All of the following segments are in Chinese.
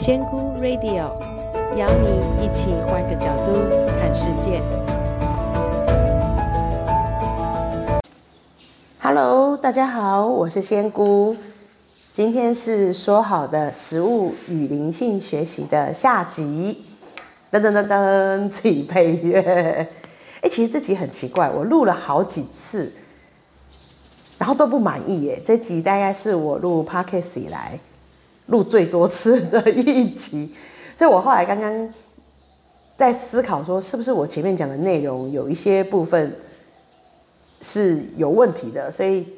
仙姑 Radio 邀你一起换个角度看世界。Hello，大家好，我是仙姑。今天是说好的食物与灵性学习的下集。噔噔噔噔，自己配乐。哎，其实这集很奇怪，我录了好几次，然后都不满意耶。这集大概是我录 Podcast 以来录最多次的一集，所以我后来刚刚在思考说，是不是我前面讲的内容有一些部分是有问题的，所以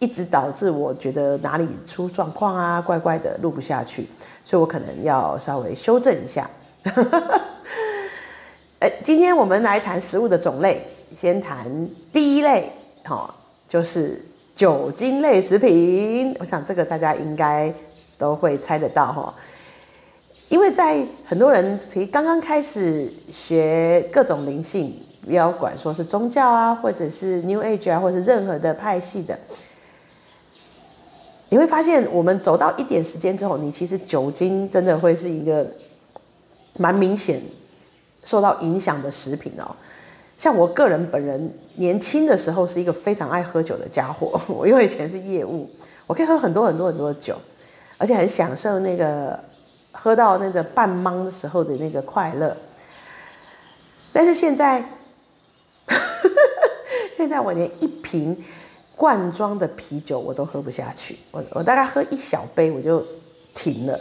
一直导致我觉得哪里出状况啊，怪怪的，录不下去，所以我可能要稍微修正一下。哎，今天我们来谈食物的种类，先谈第一类，哈，就是酒精类食品。我想这个大家应该。都会猜得到哈，因为在很多人其实刚刚开始学各种灵性，不要管说是宗教啊，或者是 New Age 啊，或者是任何的派系的，你会发现，我们走到一点时间之后，你其实酒精真的会是一个蛮明显受到影响的食品哦。像我个人本人年轻的时候是一个非常爱喝酒的家伙，我因为以前是业务，我可以喝很多很多很多的酒。而且很享受那个喝到那个半懵的时候的那个快乐，但是现在，现在我连一瓶罐装的啤酒我都喝不下去，我我大概喝一小杯我就停了，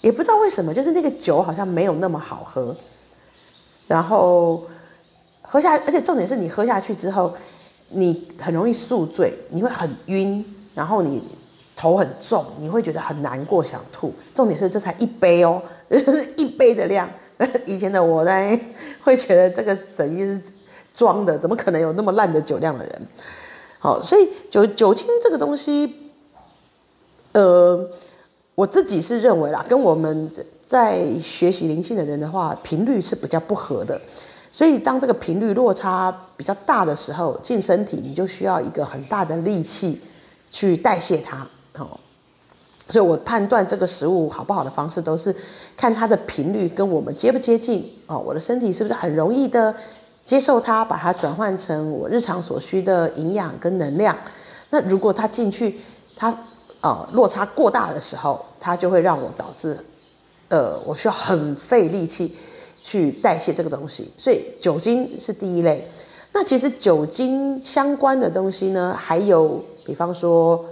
也不知道为什么，就是那个酒好像没有那么好喝，然后喝下，而且重点是你喝下去之后，你很容易宿醉，你会很晕，然后你。头很重，你会觉得很难过，想吐。重点是这才一杯哦，就是一杯的量。以前的我呢，会觉得这个整一是装的，怎么可能有那么烂的酒量的人？好，所以酒酒精这个东西，呃，我自己是认为啦，跟我们在学习灵性的人的话，频率是比较不合的。所以当这个频率落差比较大的时候，进身体你就需要一个很大的力气去代谢它。好，所以我判断这个食物好不好的方式，都是看它的频率跟我们接不接近哦。我的身体是不是很容易的接受它，把它转换成我日常所需的营养跟能量？那如果它进去，它呃落差过大的时候，它就会让我导致呃我需要很费力气去代谢这个东西。所以酒精是第一类。那其实酒精相关的东西呢，还有比方说。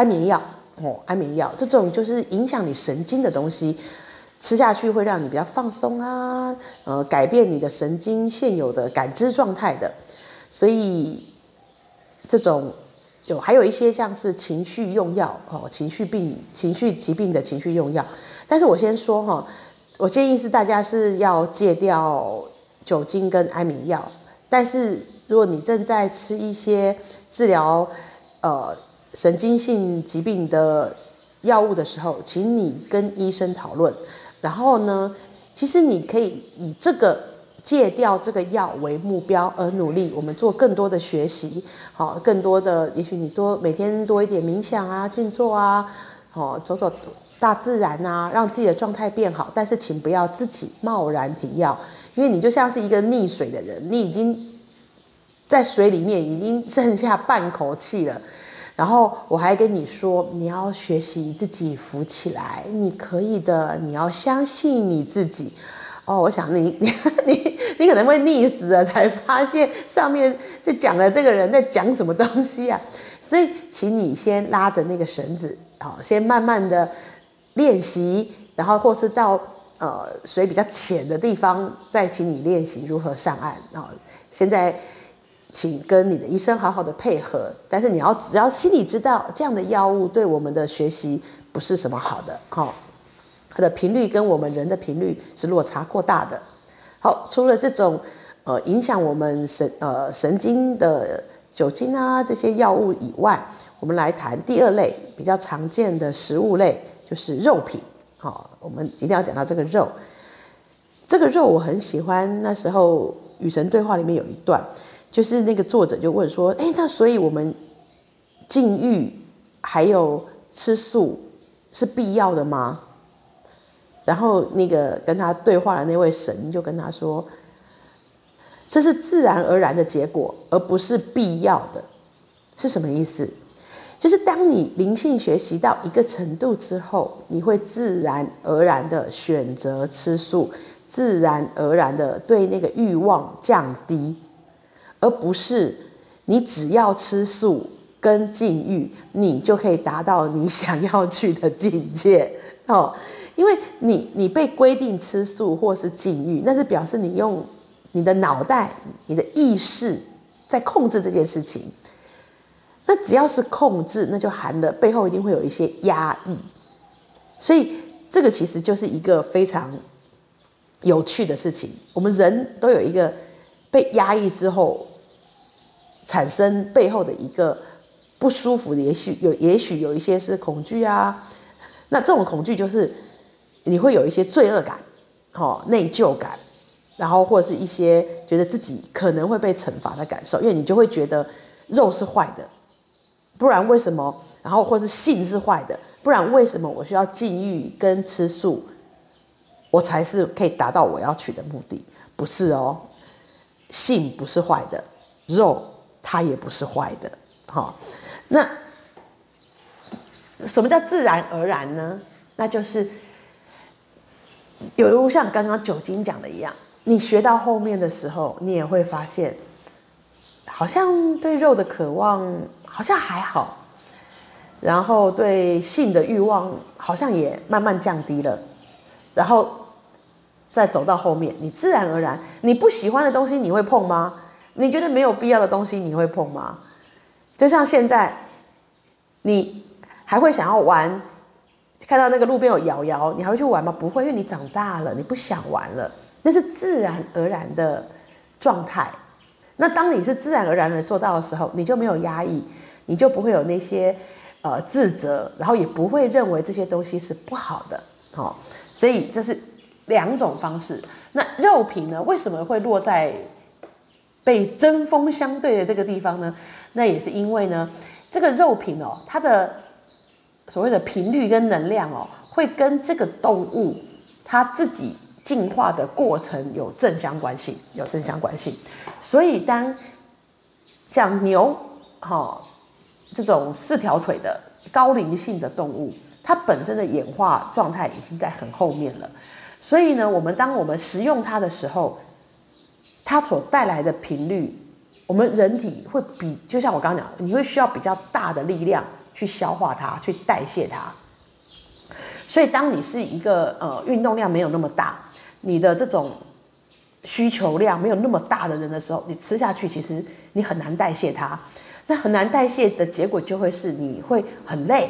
安眠药哦，安眠药这种就是影响你神经的东西，吃下去会让你比较放松啊，呃，改变你的神经现有的感知状态的。所以这种有还有一些像是情绪用药哦，情绪病、情绪疾病的情绪用药。但是我先说哈，我建议是大家是要戒掉酒精跟安眠药。但是如果你正在吃一些治疗，呃。神经性疾病的药物的时候，请你跟医生讨论。然后呢，其实你可以以这个戒掉这个药为目标而努力。我们做更多的学习，好，更多的，也许你多每天多一点冥想啊、静坐啊，哦，走走大自然啊，让自己的状态变好。但是请不要自己贸然停药，因为你就像是一个溺水的人，你已经在水里面已经剩下半口气了。然后我还跟你说，你要学习自己浮起来，你可以的，你要相信你自己。哦，我想你 你你可能会溺死了，才发现上面就讲了这个人在讲什么东西啊。所以，请你先拉着那个绳子，好，先慢慢的练习，然后或是到呃水比较浅的地方，再请你练习如何上岸。啊，现在。请跟你的医生好好的配合，但是你要只要心里知道这样的药物对我们的学习不是什么好的，好，它的频率跟我们人的频率是落差过大的。好，除了这种呃影响我们神呃神经的酒精啊这些药物以外，我们来谈第二类比较常见的食物类，就是肉品。好，我们一定要讲到这个肉，这个肉我很喜欢。那时候与神对话里面有一段。就是那个作者就问说：“哎，那所以我们禁欲还有吃素，是必要的吗？然后那个跟他对话的那位神就跟他说：“这是自然而然的结果，而不是必要的。”是什么意思？就是当你灵性学习到一个程度之后，你会自然而然的选择吃素，自然而然的对那个欲望降低，而不是你只要吃素跟禁欲，你就可以达到你想要去的境界 哦。因为你你被规定吃素或是禁欲，那是表示你用你的脑袋、你的意识在控制这件事情。那只要是控制，那就含了背后一定会有一些压抑。所以这个其实就是一个非常有趣的事情。我们人都有一个被压抑之后产生背后的一个不舒服，也许有，也许有一些是恐惧啊。那这种恐惧就是。你会有一些罪恶感，哦，内疚感，然后或者是一些觉得自己可能会被惩罚的感受，因为你就会觉得肉是坏的，不然为什么？然后或是性是坏的，不然为什么我需要禁欲跟吃素，我才是可以达到我要去的目的？不是哦，性不是坏的，肉它也不是坏的，好，那什么叫自然而然呢？那就是。有如像刚刚酒精讲的一样，你学到后面的时候，你也会发现，好像对肉的渴望好像还好，然后对性的欲望好像也慢慢降低了，然后再走到后面，你自然而然，你不喜欢的东西你会碰吗？你觉得没有必要的东西你会碰吗？就像现在，你还会想要玩？看到那个路边有摇摇，你还会去玩吗？不会，因为你长大了，你不想玩了，那是自然而然的状态。那当你是自然而然的做到的时候，你就没有压抑，你就不会有那些呃自责，然后也不会认为这些东西是不好的。哦，所以这是两种方式。那肉品呢？为什么会落在被针锋相对的这个地方呢？那也是因为呢，这个肉品哦，它的。所谓的频率跟能量哦，会跟这个动物它自己进化的过程有正相关性，有正相关性。所以当像牛，哈，这种四条腿的高灵性的动物，它本身的演化状态已经在很后面了。所以呢，我们当我们食用它的时候，它所带来的频率，我们人体会比，就像我刚刚讲，你会需要比较大的力量。去消化它，去代谢它。所以，当你是一个呃运动量没有那么大，你的这种需求量没有那么大的人的时候，你吃下去其实你很难代谢它。那很难代谢的结果就会是你会很累，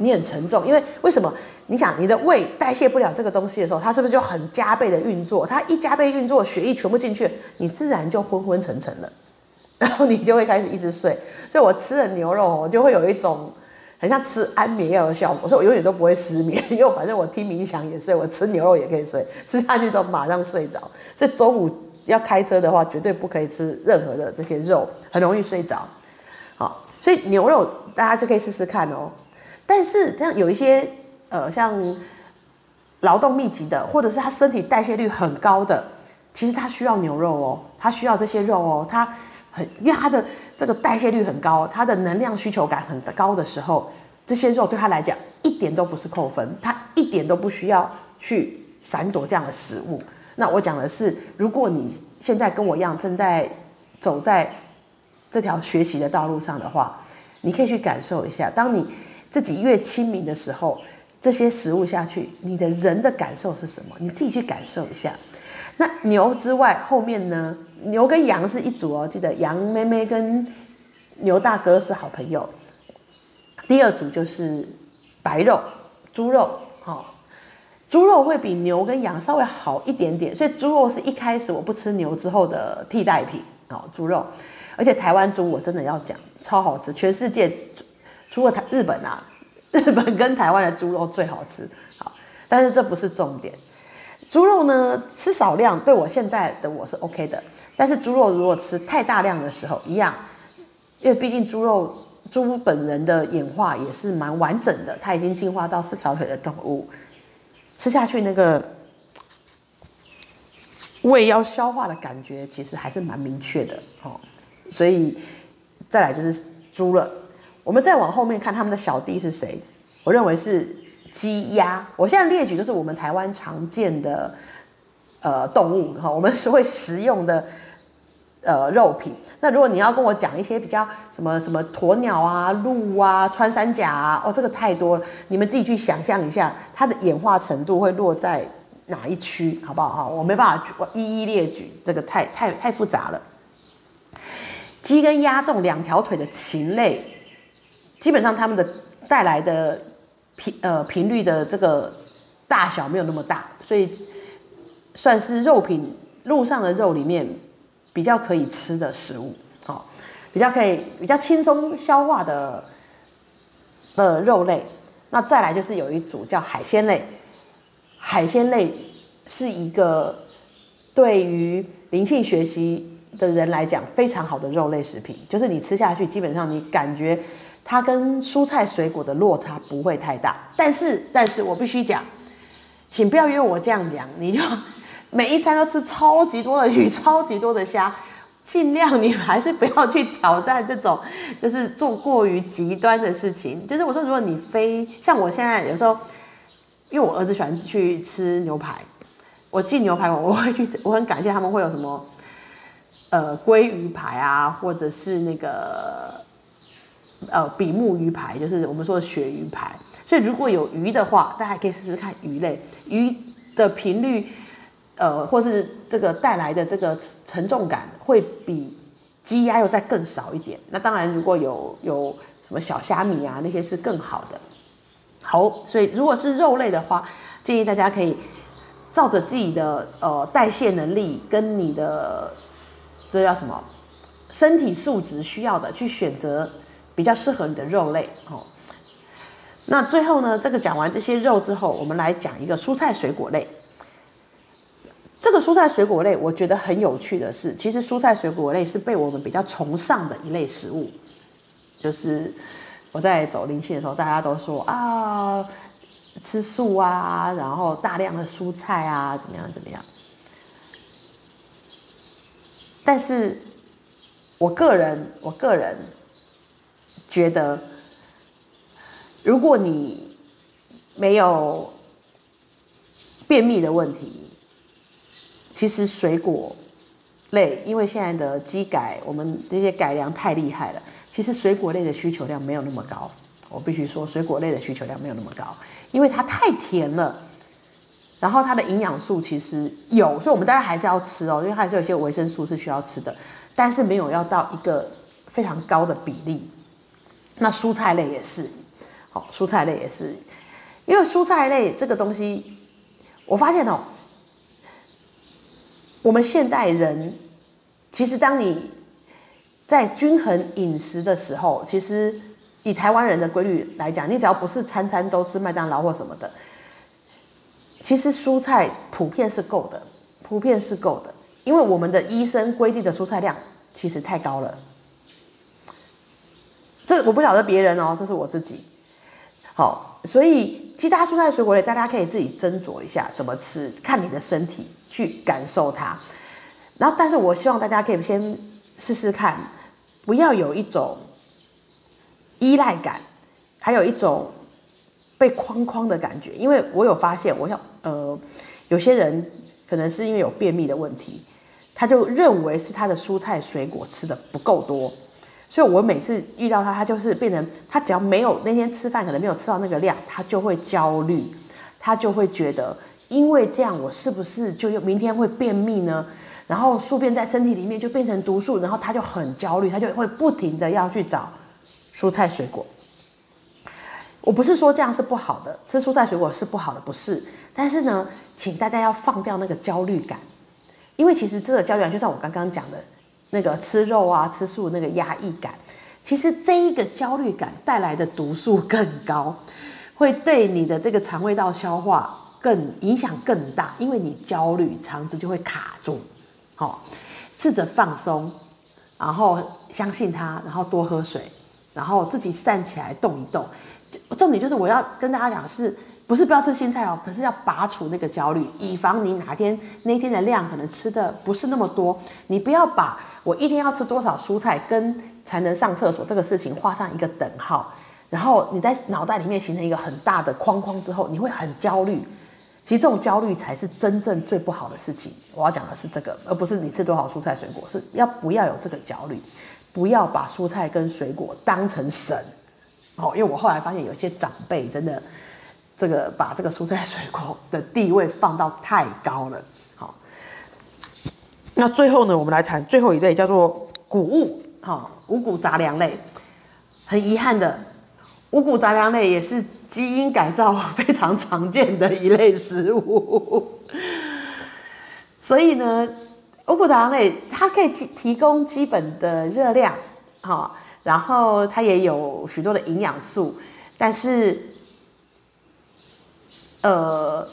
你很沉重。因为为什么？你想你的胃代谢不了这个东西的时候，它是不是就很加倍的运作？它一加倍运作，血液全部进去，你自然就昏昏沉沉了。然后你就会开始一直睡，所以我吃了牛肉，我就会有一种很像吃安眠药的效果。所以我永远都不会失眠，因为反正我听冥想也睡，我吃牛肉也可以睡，吃下去之后马上睡着。所以中午要开车的话，绝对不可以吃任何的这些肉，很容易睡着。好，所以牛肉大家就可以试试看哦。但是这样有一些呃，像劳动密集的，或者是他身体代谢率很高的，其实他需要牛肉哦，他需要这些肉哦，他。很，因为他的这个代谢率很高，他的能量需求感很高的时候，这些肉对他来讲一点都不是扣分，他一点都不需要去闪躲这样的食物。那我讲的是，如果你现在跟我一样正在走在这条学习的道路上的话，你可以去感受一下，当你自己越清明的时候，这些食物下去，你的人的感受是什么？你自己去感受一下。那牛之外，后面呢？牛跟羊是一组哦，记得羊妹妹跟牛大哥是好朋友。第二组就是白肉，猪肉，哦，猪肉会比牛跟羊稍微好一点点，所以猪肉是一开始我不吃牛之后的替代品哦，猪肉。而且台湾猪我真的要讲超好吃，全世界除了台日本啊，日本跟台湾的猪肉最好吃，好，但是这不是重点。猪肉呢，吃少量对我现在的我是 OK 的。但是猪肉如果吃太大量的时候，一样，因为毕竟猪肉猪本人的演化也是蛮完整的，它已经进化到四条腿的动物，吃下去那个胃要消化的感觉，其实还是蛮明确的哦。所以再来就是猪了，我们再往后面看他们的小弟是谁？我认为是鸡鸭。我现在列举就是我们台湾常见的呃动物哈，我们是会食用的。呃，肉品。那如果你要跟我讲一些比较什么什么鸵鸟啊、鹿啊、穿山甲啊，哦，这个太多了，你们自己去想象一下，它的演化程度会落在哪一区，好不好？哈，我没办法我一一列举，这个太太太复杂了。鸡跟鸭这种两条腿的禽类，基本上它们的带来的频呃频率的这个大小没有那么大，所以算是肉品，路上的肉里面。比较可以吃的食物，好，比较可以比较轻松消化的的肉类。那再来就是有一组叫海鲜类，海鲜类是一个对于灵性学习的人来讲非常好的肉类食品，就是你吃下去，基本上你感觉它跟蔬菜水果的落差不会太大。但是，但是我必须讲，请不要因为我这样讲，你就。每一餐都吃超级多的鱼，超级多的虾，尽量你还是不要去挑战这种，就是做过于极端的事情。就是我说，如果你非像我现在有时候，因为我儿子喜欢去吃牛排，我进牛排馆我会去，我很感谢他们会有什么，呃，鲑鱼排啊，或者是那个，呃，比目鱼排，就是我们说的鳕鱼排。所以如果有鱼的话，大家可以试试看鱼类，鱼的频率。呃，或是这个带来的这个沉重感会比鸡鸭又再更少一点。那当然，如果有有什么小虾米啊，那些是更好的。好，所以如果是肉类的话，建议大家可以照着自己的呃代谢能力跟你的这叫什么身体素质需要的去选择比较适合你的肉类哦。那最后呢，这个讲完这些肉之后，我们来讲一个蔬菜水果类。这个蔬菜水果类，我觉得很有趣的是，其实蔬菜水果类是被我们比较崇尚的一类食物。就是我在走灵性的时候，大家都说啊，吃素啊，然后大量的蔬菜啊，怎么样怎么样。但是我个人，我个人觉得，如果你没有便秘的问题，其实水果类，因为现在的机改，我们这些改良太厉害了。其实水果类的需求量没有那么高，我必须说，水果类的需求量没有那么高，因为它太甜了。然后它的营养素其实有，所以我们大家还是要吃哦，因为还是有一些维生素是需要吃的，但是没有要到一个非常高的比例。那蔬菜类也是，好，蔬菜类也是，因为蔬菜类这个东西，我发现哦。我们现代人，其实当你在均衡饮食的时候，其实以台湾人的规律来讲，你只要不是餐餐都吃麦当劳或什么的，其实蔬菜普遍是够的，普遍是够的，因为我们的医生规定的蔬菜量其实太高了。这我不晓得别人哦，这是我自己。好，所以。其他蔬菜水果类，大家可以自己斟酌一下怎么吃，看你的身体去感受它。然后，但是我希望大家可以先试试看，不要有一种依赖感，还有一种被框框的感觉。因为我有发现，我想，呃，有些人可能是因为有便秘的问题，他就认为是他的蔬菜水果吃的不够多。所以，我每次遇到他，他就是变成他只要没有那天吃饭，可能没有吃到那个量，他就会焦虑，他就会觉得，因为这样，我是不是就又明天会便秘呢？然后宿便在身体里面就变成毒素，然后他就很焦虑，他就会不停的要去找蔬菜水果。我不是说这样是不好的，吃蔬菜水果是不好的，不是。但是呢，请大家要放掉那个焦虑感，因为其实这个焦虑感就像我刚刚讲的。那个吃肉啊，吃素那个压抑感，其实这一个焦虑感带来的毒素更高，会对你的这个肠胃道消化更影响更大，因为你焦虑，肠子就会卡住。好，试着放松，然后相信它，然后多喝水，然后自己站起来动一动。重点就是我要跟大家讲是，不是不要吃青菜哦，可是要拔除那个焦虑，以防你哪天那天的量可能吃的不是那么多，你不要把我一天要吃多少蔬菜跟才能上厕所这个事情画上一个等号，然后你在脑袋里面形成一个很大的框框之后，你会很焦虑。其实这种焦虑才是真正最不好的事情。我要讲的是这个，而不是你吃多少蔬菜水果，是要不要有这个焦虑，不要把蔬菜跟水果当成神。哦，因为我后来发现有一些长辈真的这个把这个蔬菜水果的地位放到太高了。好，那最后呢，我们来谈最后一类叫做谷物，哈，五谷杂粮类。很遗憾的，五谷杂粮类也是基因改造非常常见的一类食物。所以呢，五谷杂粮类它可以提提供基本的热量，哈。然后它也有许多的营养素，但是，呃，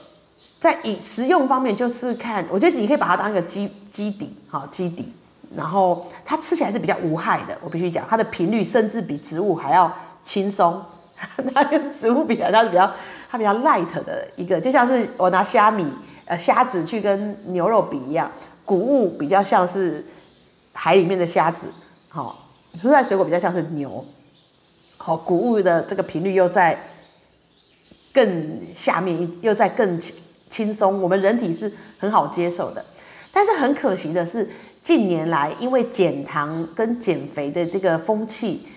在以食用方面，就是看，我觉得你可以把它当一个基基底，哈，基底。然后它吃起来是比较无害的，我必须讲，它的频率甚至比植物还要轻松。它跟植物比，它是比较它比较 light 的一个，就像是我拿虾米呃虾子去跟牛肉比一样，谷物比较像是海里面的虾子，好。蔬菜水果比较像是牛，好，谷物的这个频率又在更下面，又在更轻松，我们人体是很好接受的。但是很可惜的是，近年来因为减糖跟减肥的这个风气，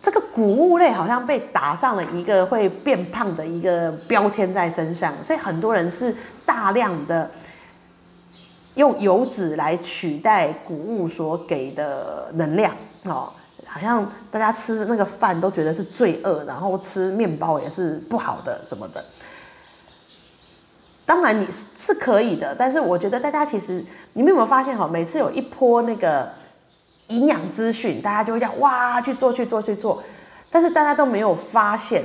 这个谷物类好像被打上了一个会变胖的一个标签在身上，所以很多人是大量的。用油脂来取代谷物所给的能量哦，好像大家吃那个饭都觉得是罪恶，然后吃面包也是不好的什么的。当然你是可以的，但是我觉得大家其实你们有没有发现哈？每次有一波那个营养资讯，大家就会讲哇去做去做去做，但是大家都没有发现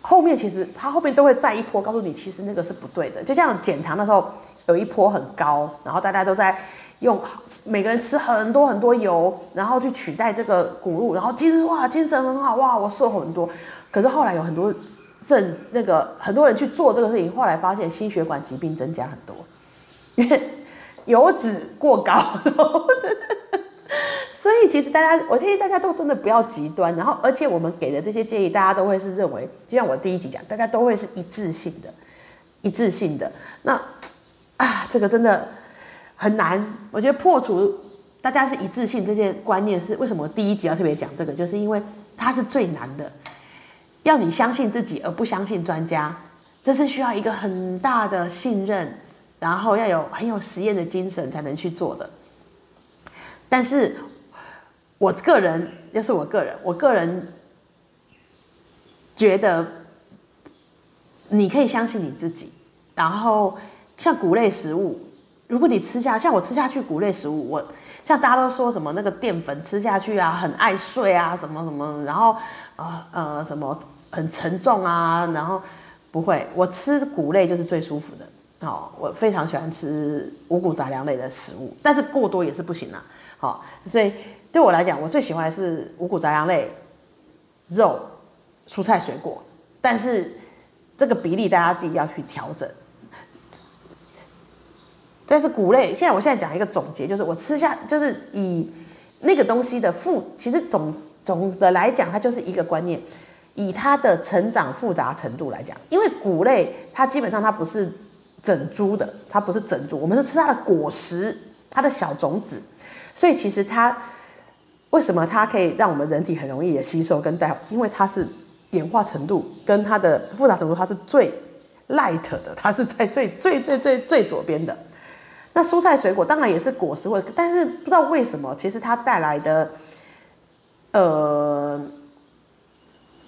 后面其实他后面都会再一波告诉你，其实那个是不对的。就像减糖的时候。有一波很高，然后大家都在用，每个人吃很多很多油，然后去取代这个谷物，然后精神哇，精神很好哇，我瘦很多。可是后来有很多症，那个很多人去做这个事情，后来发现心血管疾病增加很多，因为油脂过高。所以其实大家，我建议大家都真的不要极端。然后，而且我们给的这些建议，大家都会是认为，就像我第一集讲，大家都会是一致性的，一致性的。那。啊，这个真的很难。我觉得破除大家是一致性这些观念是为什么？第一集要特别讲这个，就是因为它是最难的。要你相信自己而不相信专家，这是需要一个很大的信任，然后要有很有实验的精神才能去做的。但是我个人，要是我个人，我个人觉得你可以相信你自己，然后。像谷类食物，如果你吃下，像我吃下去谷类食物，我像大家都说什么那个淀粉吃下去啊，很爱睡啊，什么什么，然后呃呃什么很沉重啊，然后不会，我吃谷类就是最舒服的哦，我非常喜欢吃五谷杂粮类的食物，但是过多也是不行啦，好，所以对我来讲，我最喜欢是五谷杂粮类、肉、蔬菜水果，但是这个比例大家自己要去调整。但是谷类，现在我现在讲一个总结，就是我吃下，就是以那个东西的复，其实总总的来讲，它就是一个观念，以它的成长复杂程度来讲，因为谷类它基本上它不是整株的，它不是整株，我们是吃它的果实，它的小种子，所以其实它为什么它可以让我们人体很容易的吸收跟带，因为它是演化程度跟它的复杂程度，它是最 light 的，它是在最最最最最左边的。那蔬菜水果当然也是果实味，但是不知道为什么，其实它带来的呃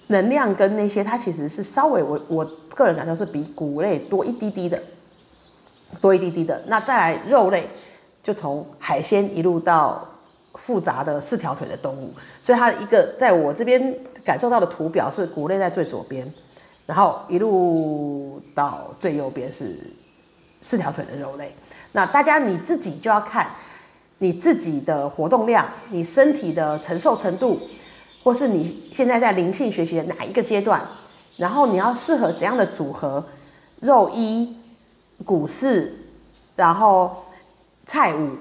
能量跟那些，它其实是稍微我我个人感受是比谷类多一滴滴的，多一滴滴的。那再来肉类，就从海鲜一路到复杂的四条腿的动物，所以它一个在我这边感受到的图表是谷类在最左边，然后一路到最右边是四条腿的肉类。那大家你自己就要看，你自己的活动量、你身体的承受程度，或是你现在在灵性学习的哪一个阶段，然后你要适合怎样的组合，肉一、谷四，然后菜五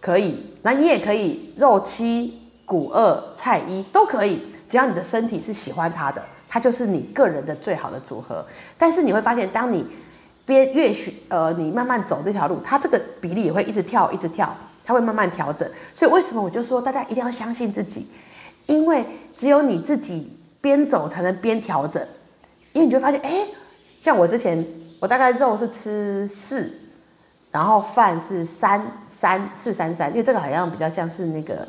可以，那你也可以肉七、谷二、菜一都可以，只要你的身体是喜欢它的，它就是你个人的最好的组合。但是你会发现，当你边越学，呃，你慢慢走这条路，它这个比例也会一直跳，一直跳。它会慢慢调整，所以为什么我就说大家一定要相信自己，因为只有你自己边走才能边调整，因为你就会发现，哎，像我之前，我大概肉是吃四，然后饭是三三四三三，因为这个好像比较像是那个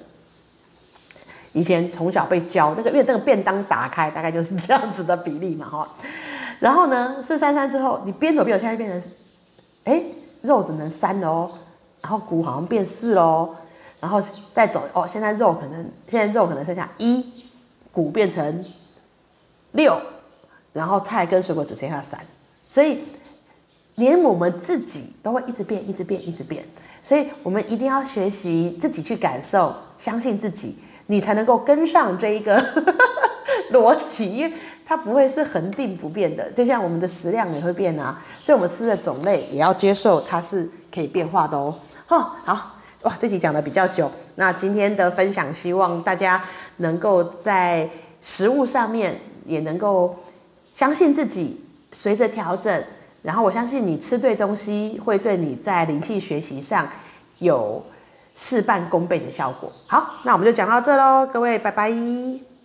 以前从小被教那个，因为那个便当打开大概就是这样子的比例嘛，哈，然后呢四三三之后，你边走边走，现在变成，哎，肉只能三喽。然后骨好像变四喽，然后再走哦，现在肉可能现在肉可能剩下一，骨变成六，然后菜跟水果只剩下三，所以连我们自己都会一直变，一直变，一直变，所以我们一定要学习自己去感受，相信自己，你才能够跟上这一个 逻辑，它不会是恒定不变的，就像我们的食量也会变啊，所以我们吃的种类也要接受它是可以变化的哦。哦，好哇，这集讲的比较久。那今天的分享，希望大家能够在食物上面也能够相信自己，随着调整。然后我相信你吃对东西，会对你在灵气学习上有事半功倍的效果。好，那我们就讲到这喽，各位，拜拜。